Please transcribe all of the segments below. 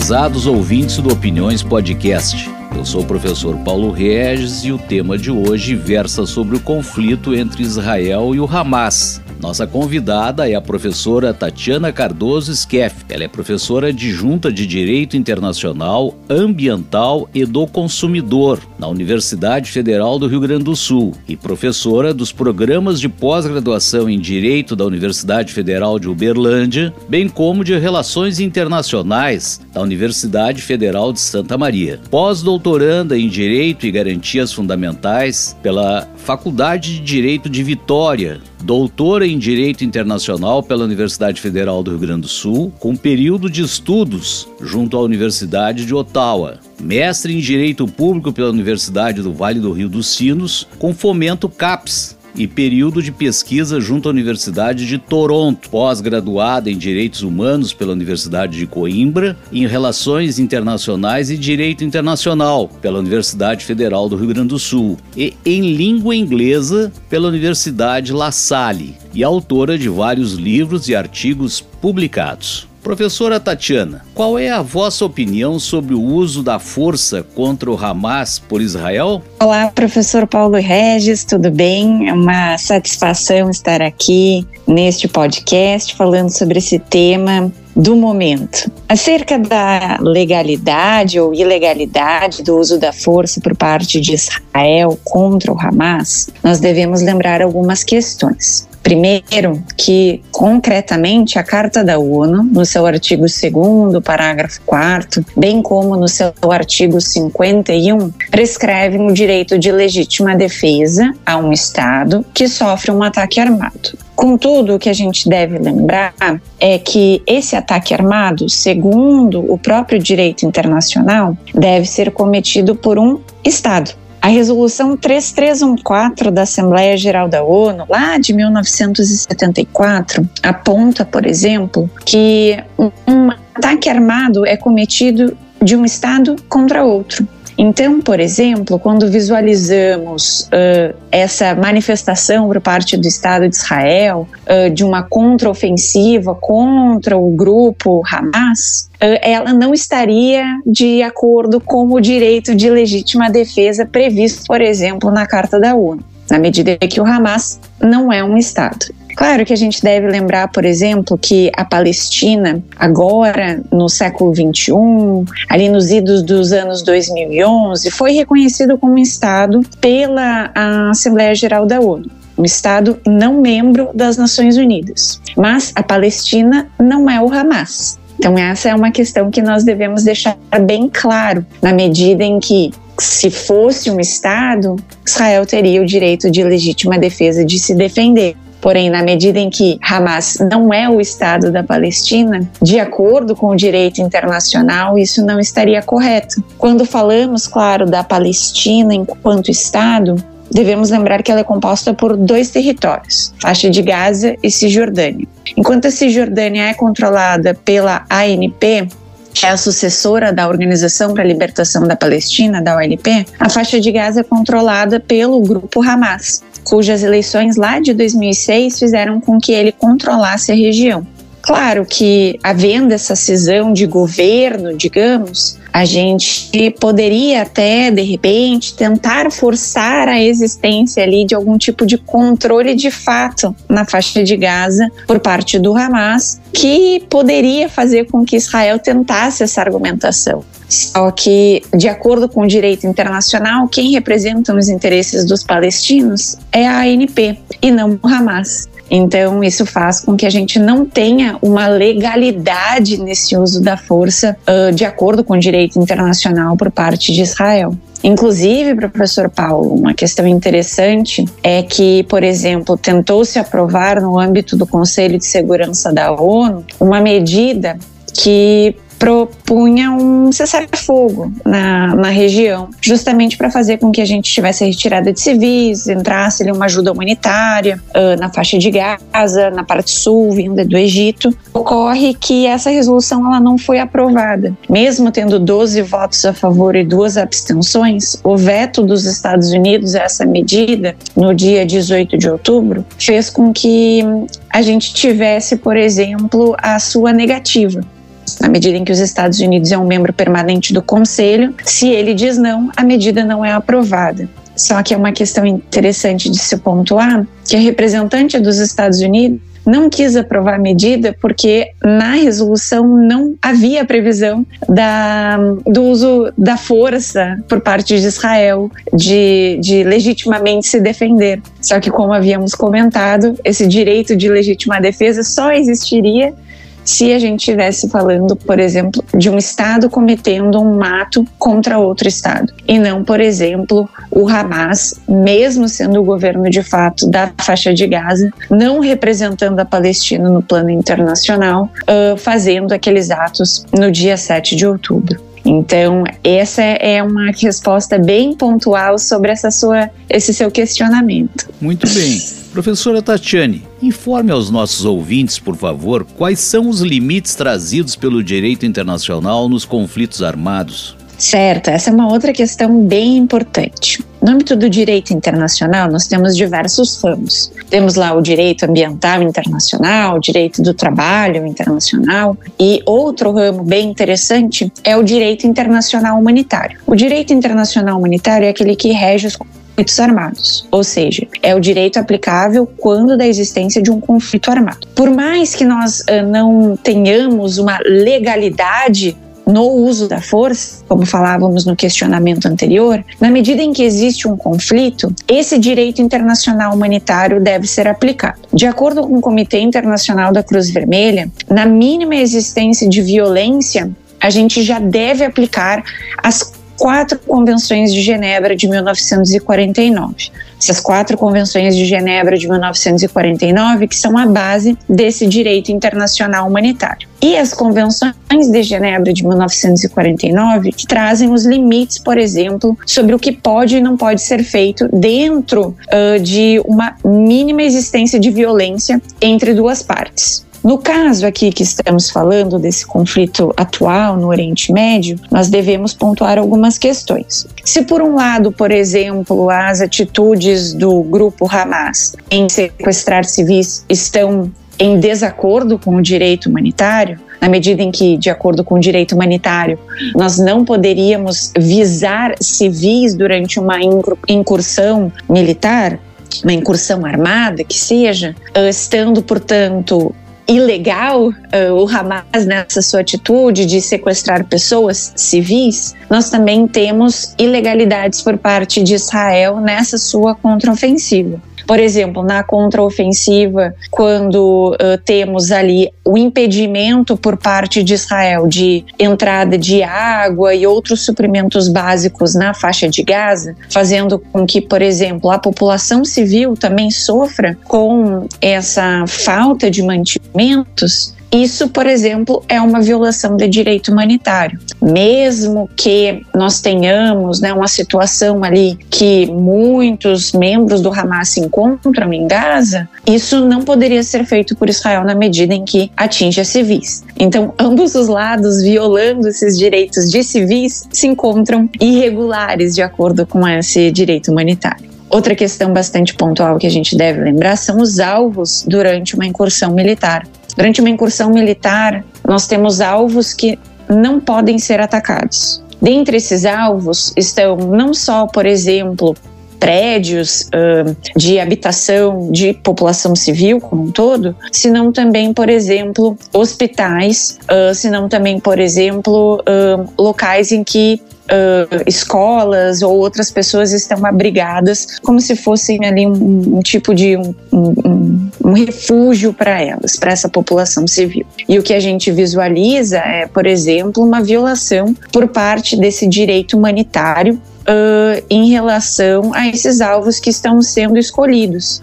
Prezados ouvintes do Opiniões Podcast, eu sou o professor Paulo Regis e o tema de hoje versa sobre o conflito entre Israel e o Hamas. Nossa convidada é a professora Tatiana Cardoso Skeff. Ela é professora adjunta de Direito Internacional, Ambiental e do Consumidor na Universidade Federal do Rio Grande do Sul e professora dos programas de pós-graduação em Direito da Universidade Federal de Uberlândia, bem como de Relações Internacionais da Universidade Federal de Santa Maria. Pós-doutoranda em Direito e Garantias Fundamentais pela Faculdade de Direito de Vitória, doutora em Direito Internacional pela Universidade Federal do Rio Grande do Sul, com período de estudos junto à Universidade de Ottawa. Mestre em Direito Público pela Universidade do Vale do Rio dos Sinos, com fomento CAPES, e período de pesquisa junto à Universidade de Toronto, pós-graduada em Direitos Humanos pela Universidade de Coimbra, em Relações Internacionais e Direito Internacional pela Universidade Federal do Rio Grande do Sul e em Língua Inglesa pela Universidade La Salle e autora de vários livros e artigos publicados. Professora Tatiana, qual é a vossa opinião sobre o uso da força contra o Hamas por Israel? Olá, professor Paulo Regis, tudo bem? É uma satisfação estar aqui neste podcast falando sobre esse tema do momento. Acerca da legalidade ou ilegalidade do uso da força por parte de Israel contra o Hamas, nós devemos lembrar algumas questões. Primeiro, que concretamente a Carta da ONU, no seu artigo 2, parágrafo 4, bem como no seu artigo 51, prescreve o direito de legítima defesa a um Estado que sofre um ataque armado. Contudo, o que a gente deve lembrar é que esse ataque armado, segundo o próprio direito internacional, deve ser cometido por um Estado. A resolução 3314 da Assembleia Geral da ONU, lá de 1974, aponta, por exemplo, que um ataque armado é cometido de um Estado contra outro. Então, por exemplo, quando visualizamos uh, essa manifestação por parte do Estado de Israel uh, de uma contraofensiva contra o grupo Hamas, ela não estaria de acordo com o direito de legítima defesa previsto, por exemplo, na Carta da ONU, na medida que o Hamas não é um Estado. Claro que a gente deve lembrar, por exemplo, que a Palestina, agora no século XXI, ali nos idos dos anos 2011, foi reconhecido como Estado pela Assembleia Geral da ONU um Estado não membro das Nações Unidas. Mas a Palestina não é o Hamas. Então, essa é uma questão que nós devemos deixar bem claro, na medida em que, se fosse um Estado, Israel teria o direito de legítima defesa de se defender. Porém, na medida em que Hamas não é o Estado da Palestina, de acordo com o direito internacional, isso não estaria correto. Quando falamos, claro, da Palestina enquanto Estado, devemos lembrar que ela é composta por dois territórios, faixa de Gaza e Cisjordânia. Enquanto a Cisjordânia é controlada pela ANP, que é a sucessora da Organização para a Libertação da Palestina, da OLP, a faixa de Gaza é controlada pelo grupo Hamas, cujas eleições lá de 2006 fizeram com que ele controlasse a região. Claro que, havendo essa cisão de governo, digamos, a gente poderia até, de repente, tentar forçar a existência ali de algum tipo de controle de fato na faixa de Gaza por parte do Hamas, que poderia fazer com que Israel tentasse essa argumentação. Só que, de acordo com o direito internacional, quem representa os interesses dos palestinos é a ANP e não o Hamas. Então, isso faz com que a gente não tenha uma legalidade nesse uso da força uh, de acordo com o direito internacional por parte de Israel. Inclusive, professor Paulo, uma questão interessante é que, por exemplo, tentou-se aprovar no âmbito do Conselho de Segurança da ONU uma medida que propunha um cessar-fogo na, na região, justamente para fazer com que a gente tivesse a retirada de civis, entrasse ali uma ajuda humanitária uh, na faixa de Gaza, na parte sul, vinda do Egito. Ocorre que essa resolução ela não foi aprovada. Mesmo tendo 12 votos a favor e duas abstenções, o veto dos Estados Unidos a essa medida, no dia 18 de outubro, fez com que a gente tivesse, por exemplo, a sua negativa Na medida em que os Estados Unidos é um membro permanente do Conselho, se ele diz não, a medida não é aprovada. Só que é uma questão interessante de se pontuar que a representante dos Estados Unidos não quis aprovar a medida porque na resolução não havia previsão da, do uso da força por parte de Israel de, de legitimamente se defender. Só que, como havíamos comentado, esse direito de legítima defesa só existiria se a gente estivesse falando, por exemplo, de um Estado cometendo um mato contra outro Estado, e não, por exemplo, o Hamas, mesmo sendo o governo de fato da faixa de Gaza, não representando a Palestina no plano internacional, uh, fazendo aqueles atos no dia 7 de outubro. Então, essa é uma resposta bem pontual sobre essa sua, esse seu questionamento. Muito bem. Professora Tatiane, informe aos nossos ouvintes, por favor, quais são os limites trazidos pelo direito internacional nos conflitos armados. Certo, essa é uma outra questão bem importante. No âmbito do direito internacional, nós temos diversos ramos. Temos lá o direito ambiental internacional, o direito do trabalho internacional, e outro ramo bem interessante é o direito internacional humanitário. O direito internacional humanitário é aquele que rege os armados, ou seja, é o direito aplicável quando da existência de um conflito armado. Por mais que nós uh, não tenhamos uma legalidade no uso da força, como falávamos no questionamento anterior, na medida em que existe um conflito, esse direito internacional humanitário deve ser aplicado. De acordo com o Comitê Internacional da Cruz Vermelha, na mínima existência de violência, a gente já deve aplicar as quatro convenções de Genebra de 1949. Essas quatro convenções de Genebra de 1949 que são a base desse direito internacional humanitário. E as convenções de Genebra de 1949 que trazem os limites, por exemplo, sobre o que pode e não pode ser feito dentro uh, de uma mínima existência de violência entre duas partes. No caso aqui que estamos falando desse conflito atual no Oriente Médio, nós devemos pontuar algumas questões. Se por um lado, por exemplo, as atitudes do grupo Hamas em sequestrar civis estão em desacordo com o direito humanitário, na medida em que, de acordo com o direito humanitário, nós não poderíamos visar civis durante uma incursão militar, uma incursão armada que seja, estando, portanto, ilegal uh, o Hamas nessa sua atitude de sequestrar pessoas civis, nós também temos ilegalidades por parte de Israel nessa sua contraofensiva. Por exemplo, na contraofensiva, quando uh, temos ali o impedimento por parte de Israel de entrada de água e outros suprimentos básicos na faixa de Gaza, fazendo com que, por exemplo, a população civil também sofra com essa falta de mantimentos, isso, por exemplo, é uma violação de direito humanitário. Mesmo que nós tenhamos né, uma situação ali que muitos membros do Hamas se encontram em Gaza, isso não poderia ser feito por Israel na medida em que atinge a civis. Então, ambos os lados violando esses direitos de civis se encontram irregulares de acordo com esse direito humanitário. Outra questão bastante pontual que a gente deve lembrar são os alvos durante uma incursão militar. Durante uma incursão militar, nós temos alvos que não podem ser atacados. Dentre esses alvos estão não só, por exemplo, prédios uh, de habitação de população civil como um todo, senão também, por exemplo, hospitais, uh, senão também, por exemplo, uh, locais em que uh, escolas ou outras pessoas estão abrigadas como se fossem ali um, um tipo de um, um, um refúgio para elas, para essa população civil. E o que a gente visualiza é, por exemplo, uma violação por parte desse direito humanitário uh, em relação a esses alvos que estão sendo escolhidos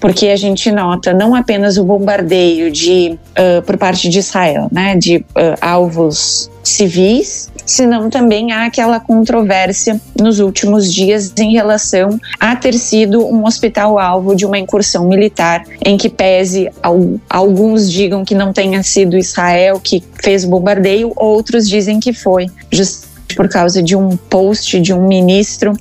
porque a gente nota não apenas o bombardeio de, uh, por parte de Israel, né, de uh, alvos civis, senão também há aquela controvérsia nos últimos dias em relação a ter sido um hospital alvo de uma incursão militar, em que pese alguns digam que não tenha sido Israel que fez o bombardeio, outros dizem que foi. Just por causa de um post de um ministro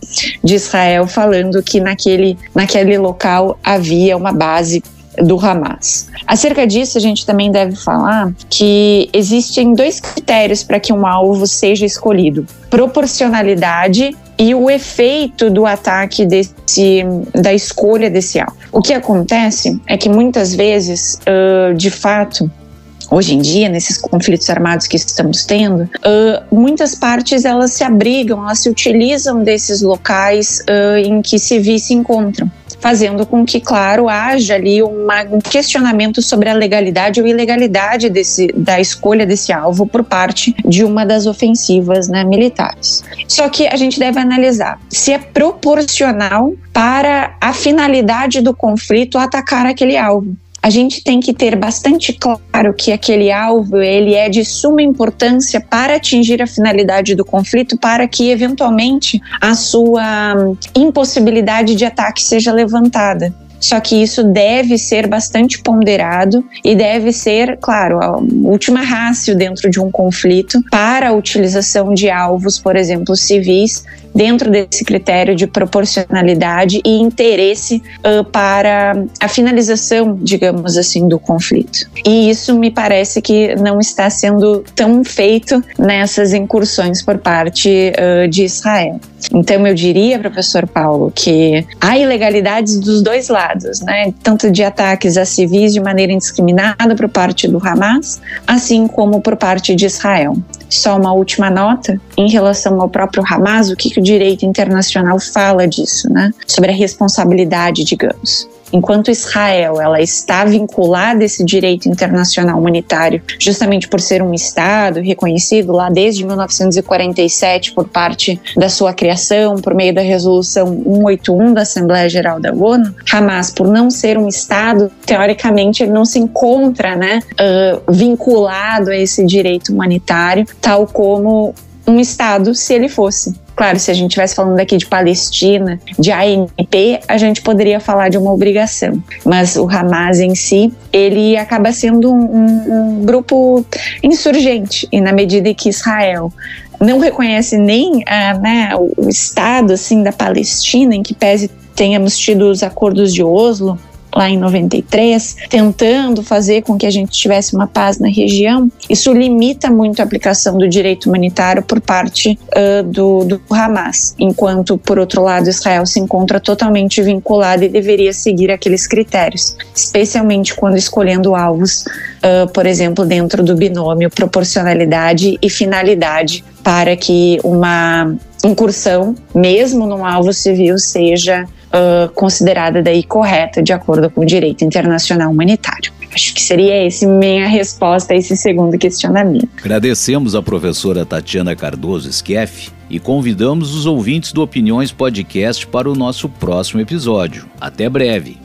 de Israel falando que naquele, naquele local havia uma base do Hamas. Acerca disso, a gente também deve falar que existem dois critérios para que um alvo seja escolhido: proporcionalidade e o efeito do ataque desse, da escolha desse alvo. O que acontece é que muitas vezes, uh, de fato, hoje em dia, nesses conflitos armados que estamos tendo, uh, muitas partes elas se abrigam, elas se utilizam desses locais uh, em que civis se encontram fazendo com que, claro, haja ali um questionamento sobre a legalidade ou ilegalidade desse, da escolha desse alvo por parte de uma das ofensivas né, militares. Só que a gente deve analisar se é proporcional para a finalidade do conflito atacar aquele alvo a gente tem que ter bastante claro que aquele alvo ele é de suma importância para atingir a finalidade do conflito, para que eventualmente a sua impossibilidade de ataque seja levantada. Só que isso deve ser bastante ponderado e deve ser, claro, a última rácio dentro de um conflito para a utilização de alvos, por exemplo, civis, dentro desse critério de proporcionalidade e interesse uh, para a finalização, digamos assim, do conflito. E isso me parece que não está sendo tão feito nessas incursões por parte uh, de Israel. Então eu diria, professor Paulo, que há ilegalidades dos dois lados, né? Tanto de ataques a civis de maneira indiscriminada por parte do Hamas, assim como por parte de Israel. Só uma última nota em relação ao próprio Hamas, o que, que o direito internacional fala disso, né? Sobre a responsabilidade, digamos enquanto Israel ela está vinculada a esse direito internacional humanitário, justamente por ser um Estado reconhecido lá desde 1947 por parte da sua criação, por meio da Resolução 181 da Assembleia Geral da ONU, Hamas, por não ser um Estado, teoricamente ele não se encontra né, uh, vinculado a esse direito humanitário, tal como um Estado se ele fosse. Claro, se a gente estivesse falando aqui de Palestina, de ANP, a gente poderia falar de uma obrigação. Mas o Hamas em si, ele acaba sendo um, um, um grupo insurgente. E na medida em que Israel não reconhece nem ah, né, o Estado assim da Palestina, em que pese tenhamos tido os acordos de Oslo, lá em 93, tentando fazer com que a gente tivesse uma paz na região, isso limita muito a aplicação do direito humanitário por parte uh, do, do Hamas, enquanto, por outro lado, Israel se encontra totalmente vinculado e deveria seguir aqueles critérios, especialmente quando escolhendo alvos, uh, por exemplo, dentro do binômio proporcionalidade e finalidade, para que uma incursão, mesmo num alvo civil, seja uh, considerada daí correta de acordo com o direito internacional humanitário. Acho que seria esse minha resposta a esse segundo questionamento. Agradecemos a professora Tatiana Cardoso Skeff e convidamos os ouvintes do Opiniões Podcast para o nosso próximo episódio. Até breve.